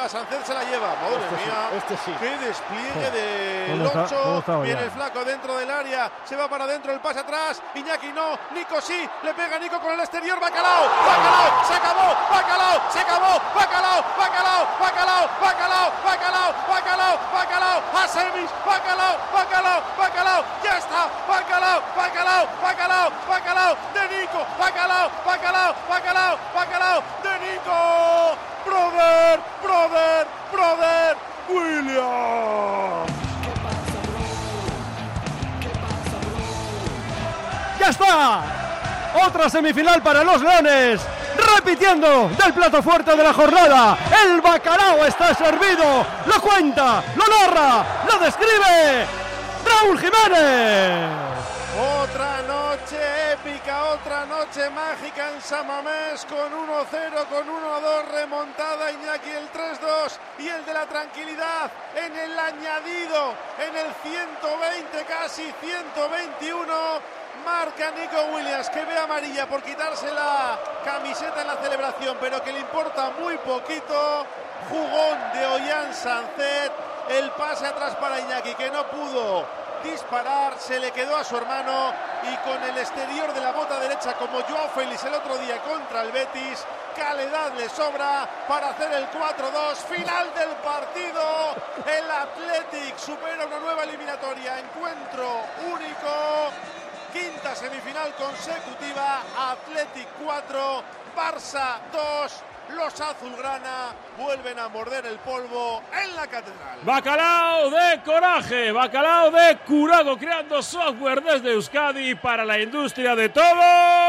llega, Sánchez se la lleva. Madre Este sí, mía. este sí. Qué despliegue de ¿Cómo está- cómo Loncho. estaba Viene el flaco dentro del área. Se va para adentro, el pase atrás. Iñaki no. Nico sí. Le pega Nico con el exterior. Bacalao. Bacalao. Se acabó. Bacalao. Se acabó. Bacalao. Bacalao. Bacalao. Bacalao. Bacalao. Bacalao. Bacalao. A semis. Bacalao. Bacalao. Bacalao. Ya está. Bacalao. Bacalao. Bacalao. Bacalao. De Nico. Bacalao. Bacalao. Bacalao. Bacalao. De Nico. Brother. ¡Ya está! Otra semifinal para los Leones. Repitiendo del plato fuerte de la jornada. El bacalao está servido. Lo cuenta, lo narra, lo describe. Raúl Jiménez. Otra noche épica, otra noche mágica en Samamés con 1-0, con 1-2, remontada Iñaki el 3-2 y el de la tranquilidad en el añadido, en el 120, casi 121. Marca Nico Williams que ve amarilla por quitarse la camiseta en la celebración, pero que le importa muy poquito. Jugón de Ollán Sancet, el pase atrás para Iñaki que no pudo disparar, se le quedó a su hermano y con el exterior de la bota derecha como Joao Félix el otro día contra el Betis, calidad le sobra para hacer el 4-2, final del partido, el Athletic supera una nueva eliminatoria, encuentro semifinal consecutiva, Athletic 4, Barça 2, los azulgrana vuelven a morder el polvo en la catedral. Bacalao de coraje, bacalao de curago, creando software desde Euskadi para la industria de todo